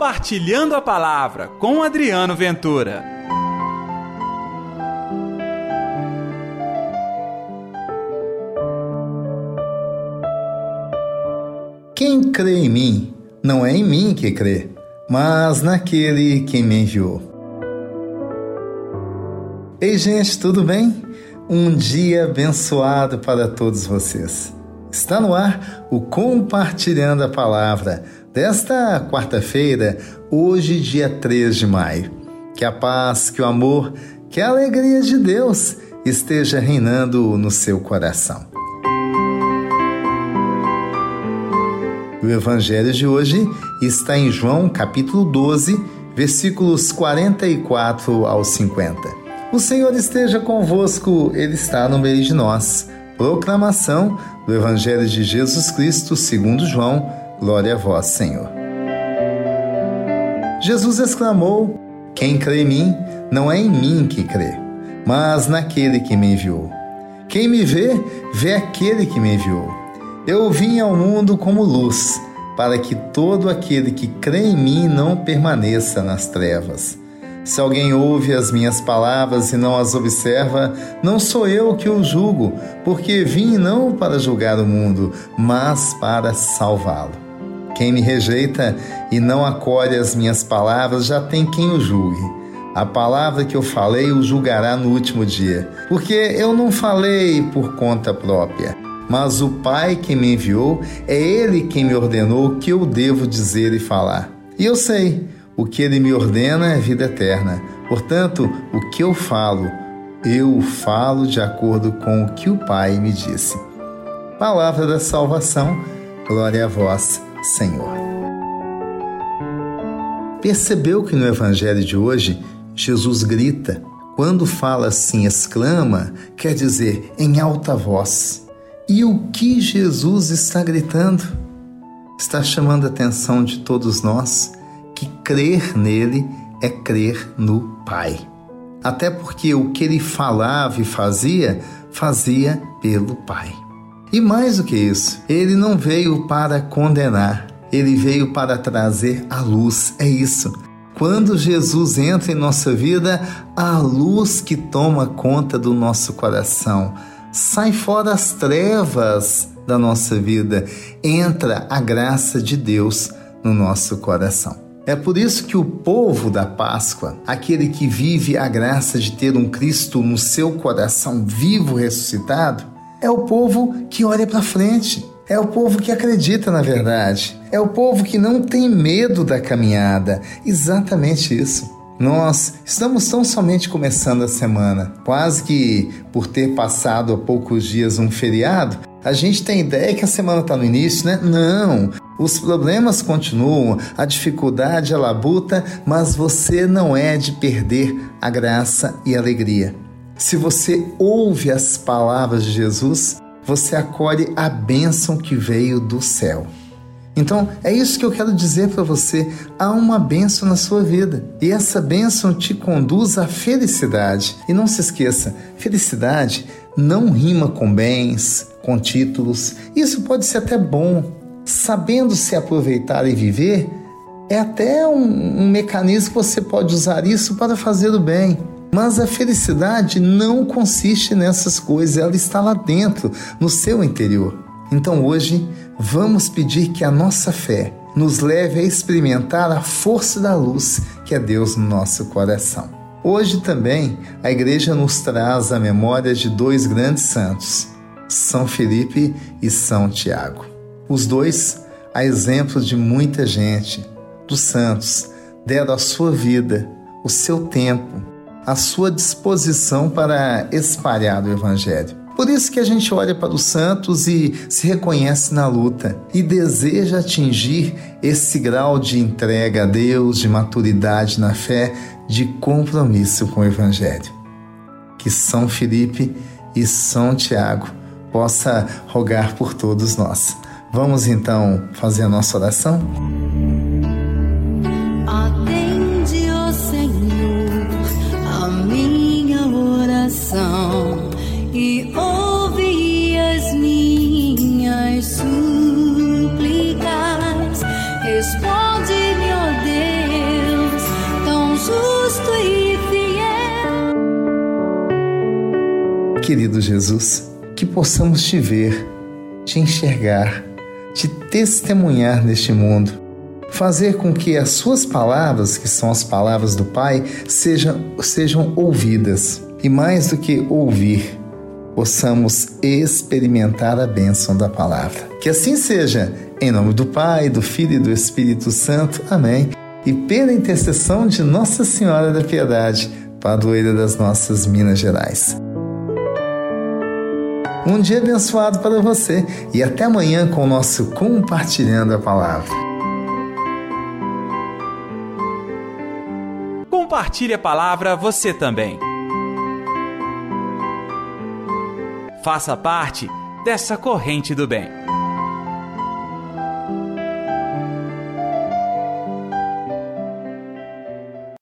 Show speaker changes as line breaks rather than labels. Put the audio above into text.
Compartilhando a Palavra com Adriano Ventura.
Quem crê em mim, não é em mim que crê, mas naquele que me enviou. Ei, gente, tudo bem? Um dia abençoado para todos vocês. Está no ar o Compartilhando a Palavra desta quarta-feira, hoje, dia 3 de maio. Que a paz, que o amor, que a alegria de Deus esteja reinando no seu coração. O evangelho de hoje está em João, capítulo 12, versículos 44 ao 50. O Senhor esteja convosco, ele está no meio de nós. Proclamação do Evangelho de Jesus Cristo, segundo João. Glória a vós, Senhor. Jesus exclamou: Quem crê em mim, não é em mim que crê, mas naquele que me enviou. Quem me vê, vê aquele que me enviou. Eu vim ao mundo como luz, para que todo aquele que crê em mim não permaneça nas trevas. Se alguém ouve as minhas palavras e não as observa, não sou eu que o julgo, porque vim não para julgar o mundo, mas para salvá-lo. Quem me rejeita e não acolhe as minhas palavras já tem quem o julgue. A palavra que eu falei o julgará no último dia, porque eu não falei por conta própria, mas o Pai que me enviou é Ele quem me ordenou o que eu devo dizer e falar. E eu sei o que ele me ordena é vida eterna. Portanto, o que eu falo, eu falo de acordo com o que o Pai me disse. Palavra da salvação, glória a vós, Senhor. Percebeu que no Evangelho de hoje Jesus grita? Quando fala assim, exclama, quer dizer em alta voz. E o que Jesus está gritando? Está chamando a atenção de todos nós que crer nele é crer no Pai. Até porque o que ele falava e fazia, fazia pelo Pai. E mais do que isso, ele não veio para condenar, ele veio para trazer a luz. É isso. Quando Jesus entra em nossa vida, a luz que toma conta do nosso coração. Sai fora as trevas da nossa vida, entra a graça de Deus no nosso coração. É por isso que o povo da Páscoa, aquele que vive a graça de ter um Cristo no seu coração vivo ressuscitado, é o povo que olha para frente, é o povo que acredita na verdade, é o povo que não tem medo da caminhada. Exatamente isso. Nós estamos tão somente começando a semana, quase que por ter passado há poucos dias um feriado, a gente tem ideia que a semana está no início, né? Não, os problemas continuam, a dificuldade, a labuta, mas você não é de perder a graça e a alegria. Se você ouve as palavras de Jesus, você acolhe a bênção que veio do céu. Então, é isso que eu quero dizer para você. Há uma bênção na sua vida. E essa bênção te conduz à felicidade. E não se esqueça: felicidade não rima com bens, com títulos. Isso pode ser até bom, sabendo se aproveitar e viver, é até um, um mecanismo que você pode usar isso para fazer o bem. Mas a felicidade não consiste nessas coisas, ela está lá dentro, no seu interior. Então hoje, vamos pedir que a nossa fé nos leve a experimentar a força da luz que é Deus no nosso coração. Hoje também a igreja nos traz a memória de dois grandes santos, São Felipe e São Tiago. Os dois, a exemplo de muita gente, dos santos, deram a sua vida, o seu tempo, a sua disposição para espalhar o Evangelho. Por isso que a gente olha para os santos e se reconhece na luta e deseja atingir esse grau de entrega a Deus, de maturidade na fé, de compromisso com o Evangelho. Que São Felipe e São Tiago possa rogar por todos nós. Vamos então fazer a nossa oração? Querido Jesus, que possamos te ver, te enxergar, te testemunhar neste mundo, fazer com que as suas palavras, que são as palavras do Pai, sejam, sejam ouvidas. E mais do que ouvir, possamos experimentar a bênção da palavra. Que assim seja, em nome do Pai, do Filho e do Espírito Santo. Amém. E pela intercessão de Nossa Senhora da Piedade, padroeira das nossas Minas Gerais. Um dia abençoado para você e até amanhã com o nosso Compartilhando a Palavra.
Compartilhe a palavra você também. Faça parte dessa corrente do bem.